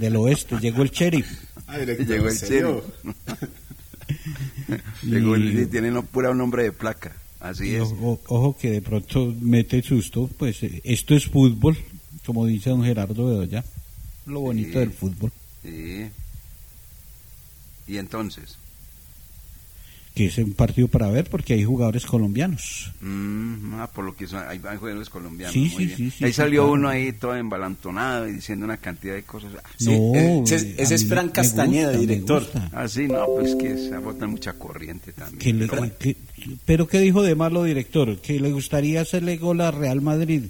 Del oeste, llegó el Sheriff. Ah, Llegó el ¿en serio? Llegó el- Y- sí, tiene no, pura nombre de placa. Así es. ojo, ojo que de pronto mete susto, pues esto es fútbol, como dice don Gerardo Bedoya. Lo bonito Sí. del fútbol. Sí. Y entonces, Que es un partido para ver porque hay jugadores colombianos. mm, ah, por lo que son, hay, hay jugadores colombianos. Sí, muy sí, bien. sí, sí, ahí sí, salió claro. uno ahí todo embalantonado y diciendo una cantidad de cosas. Ah, Sí, No, eh, ese, es- a ese es Fran Castañeda, gusta, director. Ah, sí, no, pues que se bota mucha corriente también. Que le- pero que- pero ¿qué dijo de malo, director? Que le gustaría hacerle gol a Real Madrid.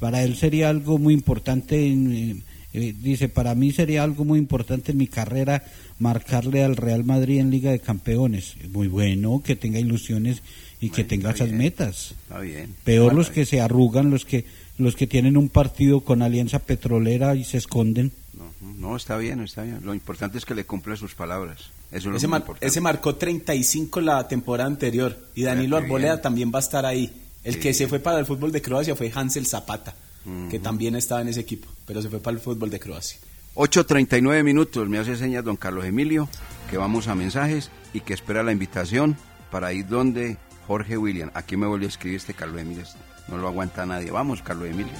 Para él sería algo muy importante. En, eh, eh, dice, para mí sería algo muy importante en mi carrera marcarle al Real Madrid en Liga de Campeones. Muy bueno, que tenga ilusiones y que tenga está esas bien. metas. Está bien. Peor Bueno, los que se arrugan, los que los que tienen un partido con Alianza Petrolera y se esconden. No, no, está bien, está bien. Lo importante es que le cumpla sus palabras. Eso es Ese, mar- importante. ese marcó 35 la temporada anterior y Danilo Arboleda también va a estar ahí. El Sí. que se fue para el fútbol de Croacia fue Hansel Zapata, que también estaba en ese equipo, pero se fue para el fútbol de Croacia. 8.39 minutos, me hace señas don Carlos Emilio, que vamos a mensajes y que espera la invitación para ir donde Jorge William. Aquí me volvió a escribir este Carlos Emilio, no lo aguanta nadie. Vamos, Carlos Emilio.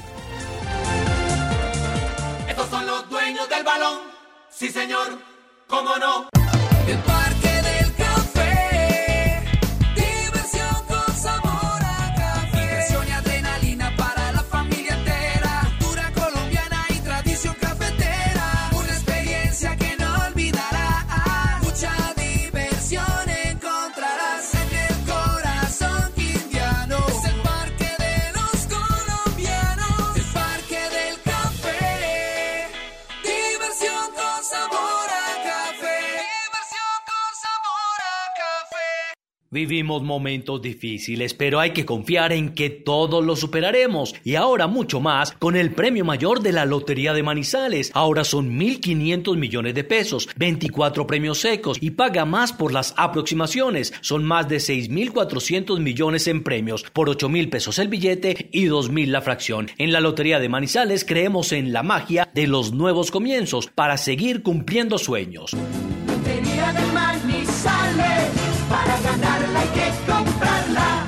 Estos son los dueños del balón. Sí, señor, cómo no. Vivimos momentos difíciles, pero hay que confiar en que todos los superaremos. Y ahora mucho más con el premio mayor de la Lotería de Manizales. Ahora son 1.500 millones de pesos, 24 premios secos y paga más por las aproximaciones. Son más de 6.400 millones en premios, por 8.000 pesos el billete y 2.000 la fracción. En la Lotería de Manizales creemos en la magia de los nuevos comienzos para seguir cumpliendo sueños. Ganarla hay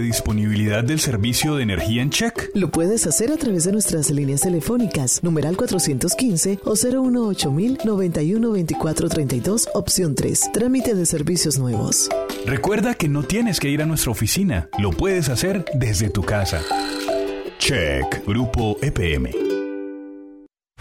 disponibilidad del servicio de energía en check? Lo puedes hacer a través de nuestras líneas telefónicas, numeral 415 o 018 91 24 32, opción 3, trámite de servicios nuevos. Recuerda que no tienes que ir a nuestra oficina, lo puedes hacer desde tu casa. Check, Grupo EPM.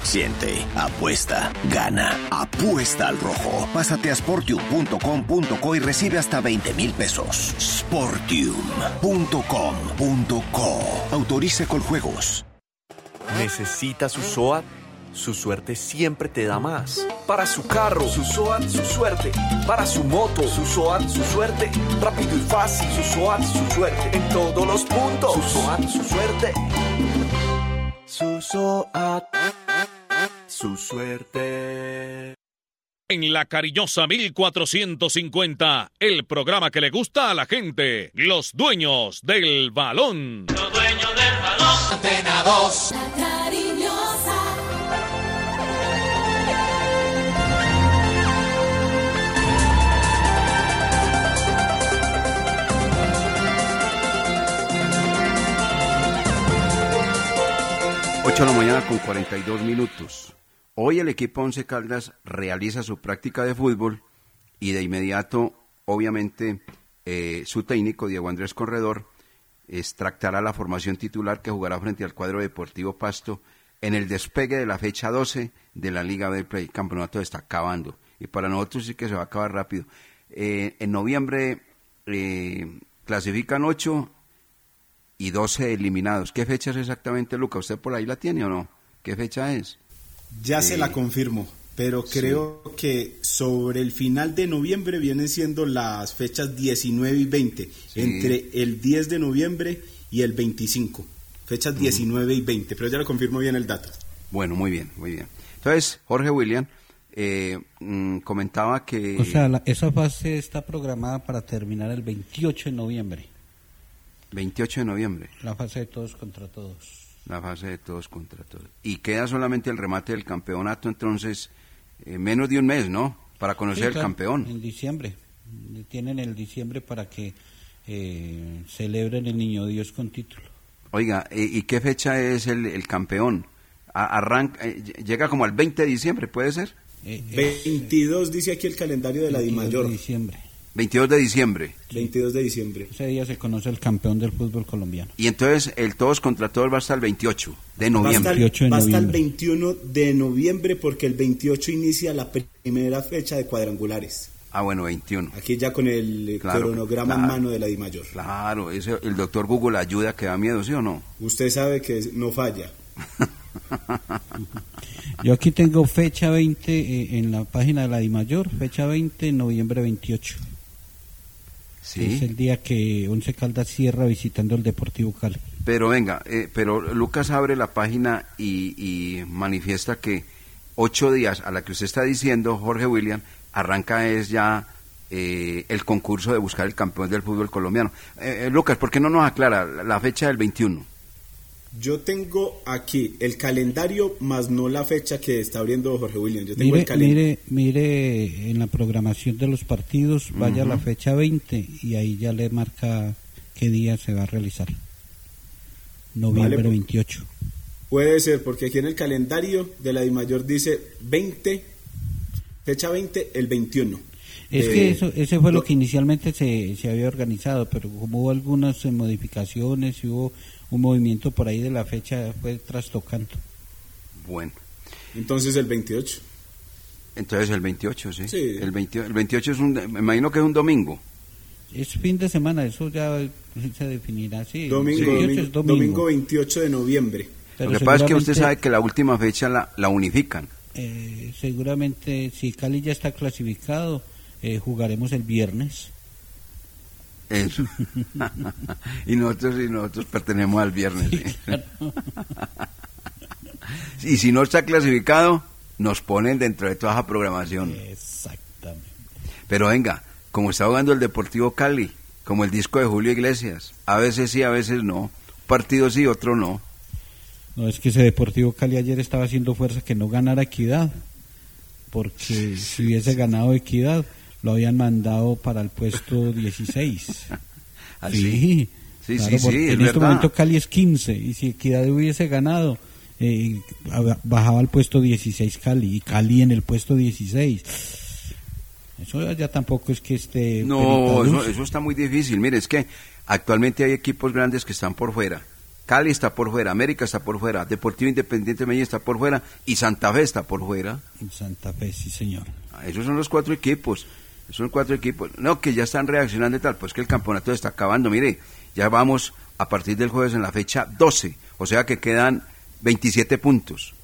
Siente, apuesta, gana, apuesta al rojo. Pásate a sportium.com.co y recibe hasta 20 mil pesos. Sportium.com.co. Autoriza con juegos. ¿Necesita su SOAT? Su suerte siempre te da más. Para su carro, su SOAT, su suerte. Para su moto, su SOAT, su suerte. Rápido y fácil, su SOAT, su suerte. En todos los puntos, su SOAT, su suerte. Su SOAT, su suerte. En la cariñosa 1450, el programa que le gusta a la gente, los dueños del balón. Los dueños del balón. Antena 2. La cariñosa. Ocho de la mañana con 42 minutos. Hoy el equipo Once Caldas realiza su práctica de fútbol y de inmediato, obviamente, eh, su técnico, Diego Andrés Corredor, extractará la formación titular que jugará frente al cuadro deportivo Pasto en el despegue de la fecha 12 de la Liga del Play. El campeonato está acabando y para nosotros sí que se va a acabar rápido. Eh, en noviembre eh, clasifican 8 y 12 eliminados. ¿Qué fecha es exactamente, Luca? ¿Usted por ahí la tiene o no? ¿Qué fecha es? Ya se la confirmo, pero creo que sobre el final de noviembre vienen siendo las fechas 19 y 20, Sí. entre el 10 de noviembre y el 25. Fechas 19 y 20, pero ya le confirmo bien el dato. Bueno, muy bien, muy bien. Entonces, Jorge William eh, mm, comentaba que... O sea, la- esa fase está programada para terminar el 28 de noviembre. 28 de noviembre, La fase de todos contra todos. La fase de todos contra todos. Y queda solamente el remate del campeonato, entonces, eh, menos de un mes, ¿no? Para conocer Sí, el campeón. En diciembre. Tienen el diciembre para que eh, celebren el Niño Dios con título. Oiga, eh, ¿y qué fecha es el, el campeón? A- arranca, eh, llega como al 20 de diciembre, ¿puede ser? 22 dice aquí el calendario de la 22 DIMAYOR. de diciembre. 22 de diciembre. 22 de diciembre. Ese día se conoce el campeón del fútbol colombiano. Y entonces el todos contra todos va hasta el 28 de Va hasta, noviembre. el, va hasta el 21 de noviembre porque el 28 inicia la primera fecha de cuadrangulares. Ah, bueno, 21. Aquí ya con el eh, Claro, cronograma en claro. mano de la DIMAYOR. Claro, ese, el doctor Google ayuda que da miedo, ¿sí o no? Usted sabe que no falla. Yo aquí tengo fecha 20 eh, en la página de la DIMAYOR, fecha 20, noviembre 28. Sí. Es el día que Once Caldas cierra visitando el Deportivo Cali. Pero venga, eh, pero Lucas abre la página y, y manifiesta que ocho días a la que usted está diciendo, Jorge William, arranca es ya eh, el concurso de buscar el campeón del fútbol colombiano. Eh, eh, Lucas, ¿por qué no nos aclara la, la fecha del 21? Yo tengo aquí el calendario más no la fecha que está abriendo Jorge William. Yo tengo Mire, el calendario. mire, mire en la programación de los partidos, vaya la fecha 20 y ahí ya le marca qué día se va a realizar. Noviembre Vale. 28. Puede ser, porque aquí en el calendario de la DIMAYOR dice 20, fecha 20, el 21. Es que eso, ese fue lo que inicialmente se, se había organizado, pero como hubo algunas eh, modificaciones y hubo un movimiento por ahí de la fecha, fue trastocando. Bueno, Entonces el 28. entonces el 28, sí. Sí. El, 20 el 28 es un, me imagino que es un domingo. Es fin de semana, eso ya se definirá, sí. Domingo, el 28 domingo, domingo. domingo 28 de noviembre. Pero Lo que pasa es que usted sabe que la última fecha la, la unifican. Eh, seguramente si Cali ya está clasificado, eh, jugaremos el viernes. Eso. y nosotros y nosotros pertenecemos al viernes. ¿sí? y si no está clasificado, nos ponen dentro de toda esa programación. Exactamente. Pero venga, como está jugando el Deportivo Cali, como el disco de Julio Iglesias, a veces sí, a veces no. Partido sí, otro no. No, es que ese Deportivo Cali ayer estaba haciendo fuerza que no ganara Equidad, porque si hubiese ganado Equidad, lo habían mandado para el puesto 16. ¿Ah, sí, Sí, Claro, sí, sí, porque es en este verdad. momento Cali es 15 y si Equidad hubiese ganado, eh, ab- bajaba al puesto 16 Cali y Cali en el puesto 16. Eso ya tampoco es que esté... No, eso, eso está muy difícil. Mire, es que actualmente hay equipos grandes que están por fuera. Cali está por fuera, América está por fuera, Deportivo Independiente Medellín está por fuera y Santa Fe está por fuera. En Santa Fe, sí señor. Ah, Esos son los cuatro equipos. Son cuatro equipos. No, que ya están reaccionando y tal. Pues que el campeonato está acabando. Mire, ya vamos a partir del jueves en la fecha 12. O sea que quedan 27 puntos.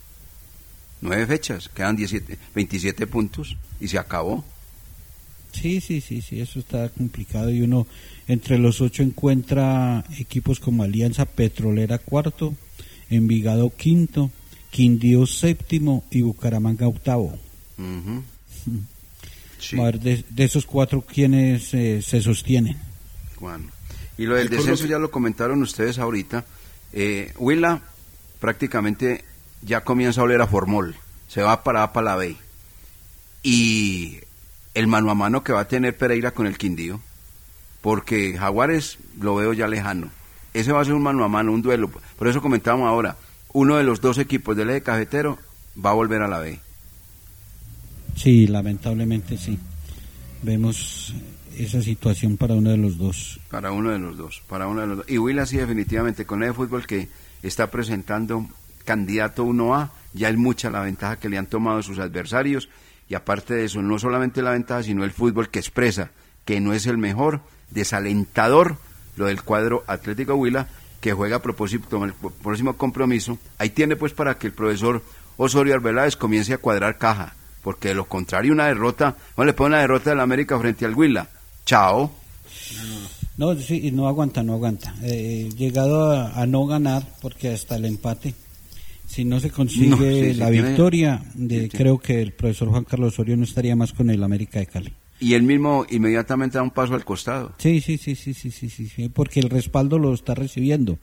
Nueve fechas, quedan 17, 27 puntos y se acabó. Sí, sí, sí, sí, eso está complicado y uno entre los ocho encuentra equipos como Alianza Petrolera cuarto, Envigado quinto, Quindío séptimo y Bucaramanga octavo. A ver, de, de esos cuatro, ¿quiénes eh, se sostienen? Juan. Y lo del El descenso ya lo comentaron ustedes ahorita. Eh, Huila prácticamente ya comienza a oler a Formol. Se va para, para la B. Y el mano a mano que va a tener Pereira con el Quindío. Porque Jaguares lo veo ya lejano. Ese va a ser un mano a mano, un duelo. Por eso comentábamos ahora. Uno de los dos equipos del eje cafetero va a volver a la B. Sí, lamentablemente sí. Vemos esa situación para uno de los dos. Para uno de los dos, para uno de los dos. Y Huila sí definitivamente con el fútbol que está presentando candidato 1A, ya es mucha la ventaja que le han tomado sus adversarios y aparte de eso, no solamente la ventaja, sino el fútbol que expresa que no es el mejor, desalentador lo del cuadro Atlético Huila que juega a propósito el próximo compromiso. Ahí tiene pues para que el profesor Osorio Arbeláez comience a cuadrar caja, porque de lo contrario una derrota, no le pone una derrota del América frente al Huila. Chao. No, sí, no aguanta, no aguanta. Eh, llegado a, a no ganar, porque hasta el empate, si no se consigue No, sí, sí, la tiene- victoria, de, creo que el profesor Juan Carlos Osorio no estaría más con el América de Cali. Y él mismo inmediatamente da un paso al costado. Sí, sí, sí, sí, sí, sí, sí, sí, porque el respaldo lo está recibiendo.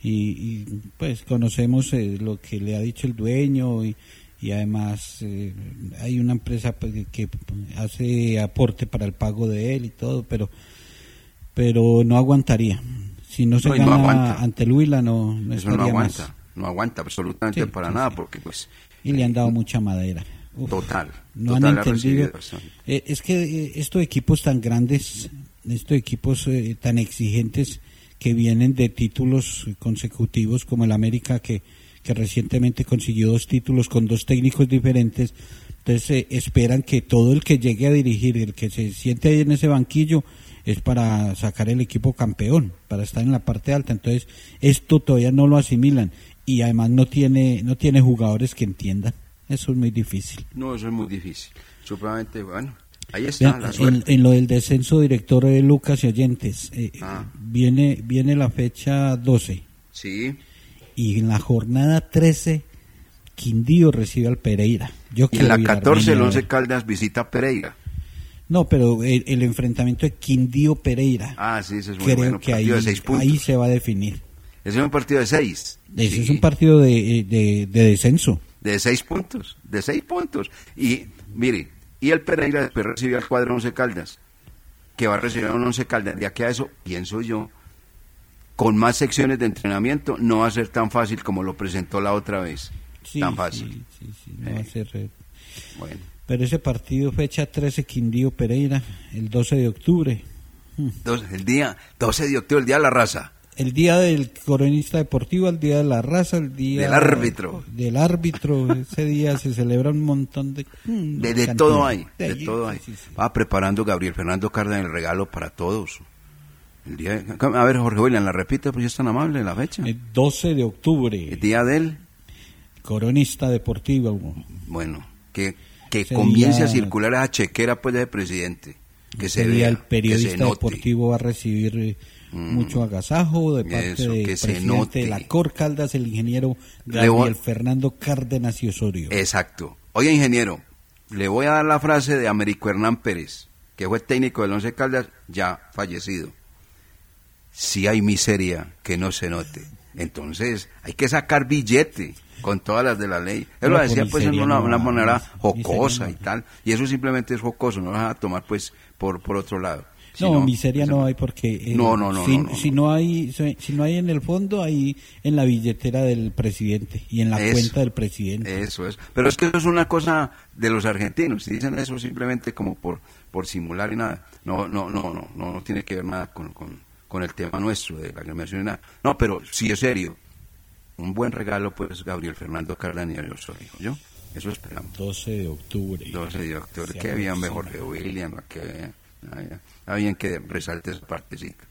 Y, y, pues conocemos eh, lo que le ha dicho el dueño y, y además eh, hay una empresa pues, que hace aporte para el pago de él y todo, pero pero no aguantaría. Si no se No, ante el Huila no, no Eso no aguanta, más. no aguanta absolutamente Sí, para sí, nada, sí. porque pues Y le han dado mucha madera. Uf, total, no total, han entendido. Eh, es que eh, estos equipos tan grandes, estos equipos eh, tan exigentes que vienen de títulos consecutivos como el América que, que recientemente consiguió dos títulos con dos técnicos diferentes, entonces eh, esperan que todo el que llegue a dirigir, el que se siente ahí en ese banquillo, es para sacar el equipo campeón, para estar en la parte alta. Entonces esto todavía no lo asimilan y además no tiene no tiene jugadores que entiendan. Eso es muy difícil. No, eso es muy difícil. Supremamente, bueno, ahí está Vean, la en, en lo del descenso, director eh, Lucas y oyentes, eh, Ah. viene, viene la fecha 12 Sí, y en la jornada 13 Quindío recibe al Pereira. Yo y en la ir a 14 el Armenia a 11 ver. Caldas visita Pereira. No, pero el, el enfrentamiento de Quindío Pereira. Ah, sí, ese es muy creo bueno, que ahí, partido de seis puntos. ahí se va a definir. Ese es un partido de 6. Ese es un partido de, eh, de, de descenso. De 6 puntos, de 6 puntos. Y mire, y el Pereira después recibió al cuadro 11 Caldas, que va a recibir a un 11 Caldas. De aquí a eso, pienso yo, con más secciones de entrenamiento, no va a ser tan fácil como lo presentó la otra vez. Sí, tan fácil. sí, sí, sí, no va a ser, eh, Bueno. Pero ese partido, fecha 13, Quindío Pereira, el 12 de octubre. Dos- el día 12 de octubre, el día de la raza. El día del coronista deportivo, el día de la raza, el día Del árbitro. Del árbitro, ese día se celebra un montón de... mm, De, todo hay, de todo hay. sí, sí. Va preparando Gabriel Fernando Cárdenas el regalo para todos. El día, a ver, Jorge William, la repite, pues ya es tan amable la fecha. El 12 de octubre. El día del, Coronista deportivo. bueno, que, que Ese comience a circular esa chequera pues de presidente. Que se vea, el que se periodista deportivo va a recibir eh, mucho agasajo de parte Eso, del presidente note. de la Cor Caldas, el ingeniero voy- Gabriel Fernando Cárdenas y Osorio. Exacto. Oye, ingeniero, le voy a dar la frase de Américo Hernán Pérez, que fue técnico del Once Caldas, ya fallecido. Si hay miseria, que no se note. Entonces, hay que sacar billete con todas las de la ley. Él lo decía pues en una, una manera jocosa no. y tal. Y eso simplemente es jocoso, no lo vas a tomar pues por, por otro lado. No, miseria no hay porque eh, No, no, no, si, no, no, si no hay si, si no hay en el fondo hay en la billetera del presidente y en la Eso. cuenta del presidente. Eso es. Pero es que eso es una cosa de los argentinos. Si dicen eso simplemente como por, por simular y nada. No, no, no, no, no, no tiene que ver nada con, con, con el tema nuestro de la y nada. No, pero sí es serio. Un buen regalo, pues, Gabriel Fernando Carlani Osorio, yo. Eso esperamos. 12 de octubre. 12 de octubre. Qué bien, mejor que William. Que, ah. Está bien que resalte esa partecita.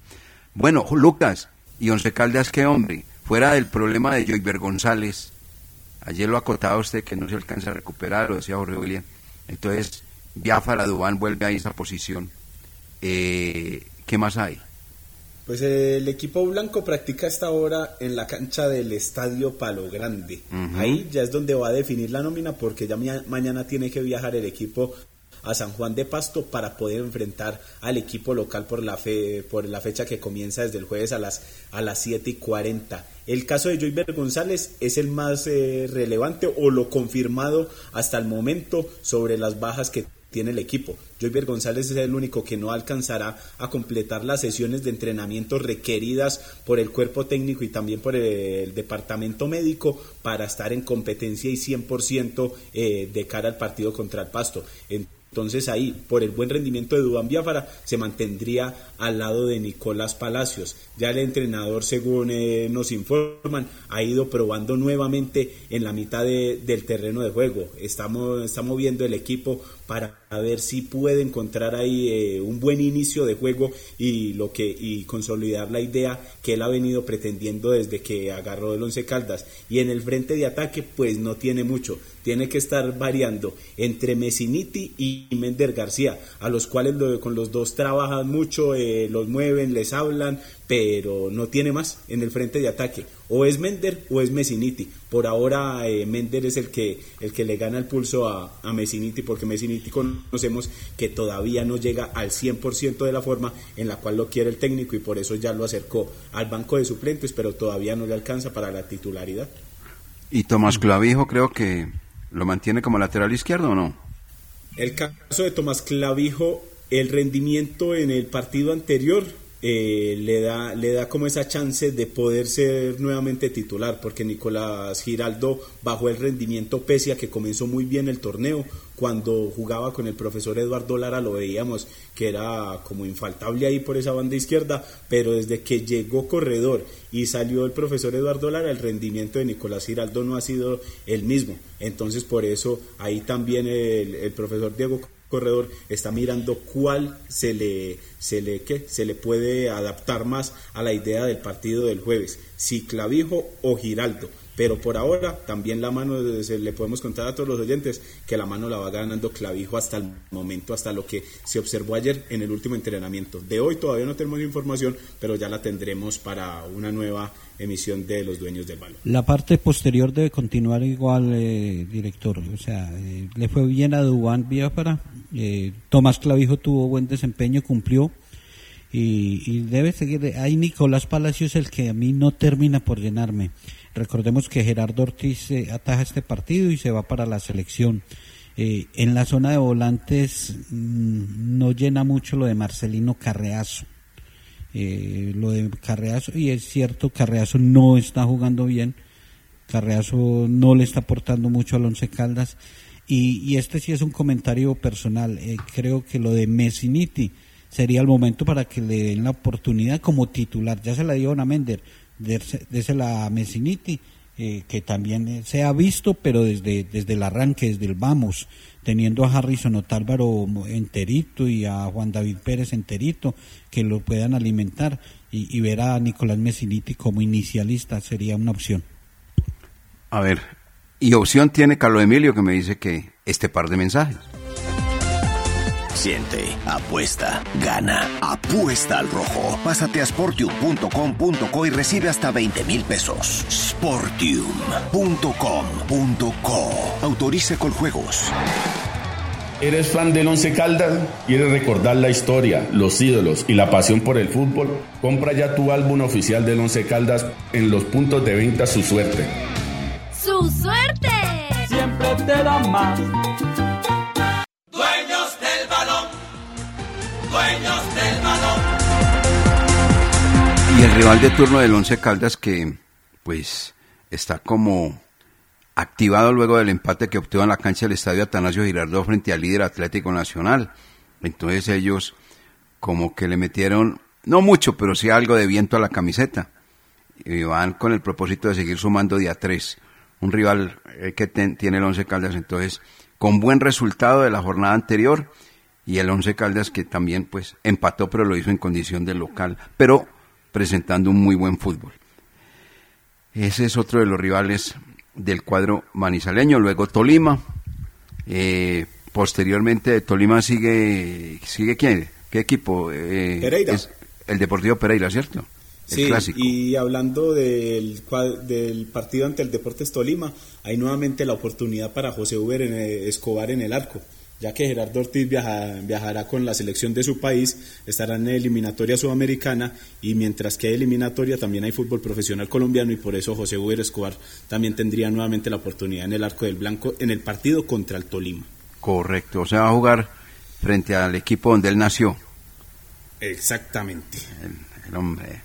Bueno, Lucas y Once Caldas, qué hombre. Fuera del problema de Joyver González, ayer lo acotaba usted que no se alcanza a recuperar, lo decía Jorge William. Entonces, Biafara Dubán vuelve a esa posición. Eh, ¿Qué más hay? Pues el equipo blanco practica esta hora en la cancha del Estadio Palo Grande. Ahí ya es donde va a definir la nómina porque ya mañana tiene que viajar el equipo a San Juan de Pasto para poder enfrentar al equipo local por la fe, por la fecha que comienza desde el jueves a las a las 7 y 40. El caso de Joyver González es el más eh, relevante o lo confirmado hasta el momento sobre las bajas que tiene el equipo. Joyver González es el único que no alcanzará a completar las sesiones de entrenamiento requeridas por el cuerpo técnico y también por el departamento médico para estar en competencia y 100% eh, de cara al partido contra el Pasto. Entonces ahí, por el buen rendimiento de Dubán Biafara, se mantendría al lado de Nicolás Palacios. Ya el entrenador, según eh, nos informan, ha ido probando nuevamente en la mitad de- del terreno de juego. Estamos, está moviendo el equipo para ver si puede encontrar ahí eh, un buen inicio de juego y lo que y consolidar la idea que él ha venido pretendiendo desde que agarró el Once Caldas y en el frente de ataque pues no tiene mucho tiene que estar variando entre Messiniti y Mender García a los cuales lo- con los dos trabajan mucho eh, los mueven les hablan pero no tiene más en el frente de ataque. O es Mender o es Messiniti. Por ahora eh, Mender es el que el que le gana el pulso a, a Messiniti porque Messiniti conocemos que todavía no llega al 100% de la forma en la cual lo quiere el técnico y por eso ya lo acercó al banco de suplentes pero todavía no le alcanza para la titularidad. Y Tomás Clavijo creo que lo mantiene como lateral izquierdo o no? El caso de Tomás Clavijo, el rendimiento en el partido anterior eh, le da le da como esa chance de poder ser nuevamente titular, porque Nicolás Giraldo bajó el rendimiento pese a que comenzó muy bien el torneo. Cuando jugaba con el profesor Eduardo Lara lo veíamos que era como infaltable ahí por esa banda izquierda, pero desde que llegó Corredor y salió el profesor Eduardo Lara, el rendimiento de Nicolás Giraldo no ha sido el mismo. Entonces por eso ahí también el, el profesor Diego corredor está mirando cuál se le se le ¿qué? se le puede adaptar más a la idea del partido del jueves si Clavijo o Giraldo pero por ahora también la mano le podemos contar a todos los oyentes que la mano la va ganando Clavijo hasta el momento hasta lo que se observó ayer en el último entrenamiento de hoy todavía no tenemos información pero ya la tendremos para una nueva emisión de los dueños del balón La parte posterior debe continuar igual, eh, director. O sea, eh, le fue bien a Dubán Biafara. eh, Tomás Clavijo tuvo buen desempeño, cumplió. Y, y debe seguir. Hay Nicolás Palacios, el que a mí no termina por llenarme. Recordemos que Gerardo Ortiz eh, ataja este partido y se va para la selección. Eh, en la zona de volantes mm, no llena mucho lo de Marcelino Carreazo. Eh, lo de Carreazo, y es cierto, Carreazo no está jugando bien, Carreazo no le está aportando mucho al Once Caldas, y, este sí es un comentario personal, eh, creo que lo de Messiniti sería el momento para que le den la oportunidad como titular, ya se la dio a Mender, désela a Messiniti, eh, que también eh, se ha visto, pero desde, desde el arranque, desde el vamos, teniendo a Harrison Otálvaro enterito y a Juan David Pérez enterito, que lo puedan alimentar y, y ver a Nicolás Messiniti como inicialista sería una opción. A ver, y opción tiene Carlos Emilio que me dice que este par de mensajes. Siente, apuesta, gana, apuesta al rojo. Pásate a sportium.com.co y recibe hasta 20 mil pesos. Sportium.com.co. Autorice con juegos. ¿Eres fan del Once Caldas? ¿Quieres recordar la historia, los ídolos y la pasión por el fútbol? Compra ya tu álbum oficial del Once Caldas en los puntos de venta Su Suerte. ¡Su suerte! Siempre te da más. Dueños del balón. Y el rival de turno del Once Caldas que pues está como activado luego del empate que obtuvo en la cancha del Estadio Atanasio Girardot frente al líder Atlético Nacional. Entonces ellos como que le metieron, no mucho, pero sí algo de viento a la camiseta. Y van con el propósito de seguir sumando día 3. Un rival eh, que tiene el Once Caldas, entonces, con buen resultado de la jornada anterior, y el Once Caldas que también pues empató, pero lo hizo en condición de local, pero presentando un muy buen fútbol. Ese es otro de los rivales del cuadro manizaleño. Luego Tolima. Eh, posteriormente de Tolima sigue, sigue quién? ¿Qué equipo? Eh, Pereira. el Deportivo Pereira, ¿cierto? sí, y hablando del, del partido ante el Deportes Tolima, hay nuevamente la oportunidad para José Uber en, eh, Escobar en el arco ya que Gerardo Ortiz viajará con la selección de su país, estará en eliminatoria sudamericana y mientras que hay eliminatoria también hay fútbol profesional colombiano y por eso José Uber Escobar también tendría nuevamente la oportunidad en el arco del blanco en el partido contra el Tolima. Correcto, o sea, va a jugar frente al equipo donde él nació. Exactamente. El, hombre,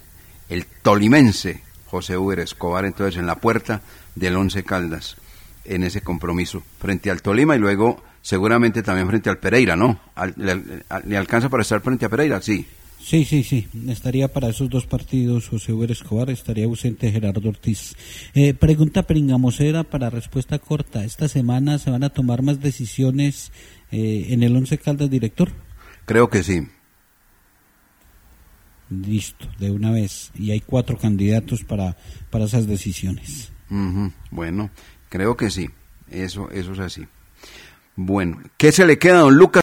el tolimense José Uber Escobar entonces en la puerta del Once Caldas en ese compromiso frente al Tolima y luego seguramente también frente al Pereira, ¿no? le, alcanza para estar frente a Pereira? Sí. Sí, sí, sí. Estaría para esos dos partidos José Uber Escobar, estaría ausente Gerardo Ortiz. Eh, pregunta pringamosera para respuesta corta. ¿Esta semana se van a tomar más decisiones eh, en el Once Caldas, director? Creo que sí. Listo, de una vez. Y hay cuatro candidatos para, para esas decisiones. Bueno, creo que sí. Eso, eso es así. Bueno, ¿qué se le queda a don Lucas?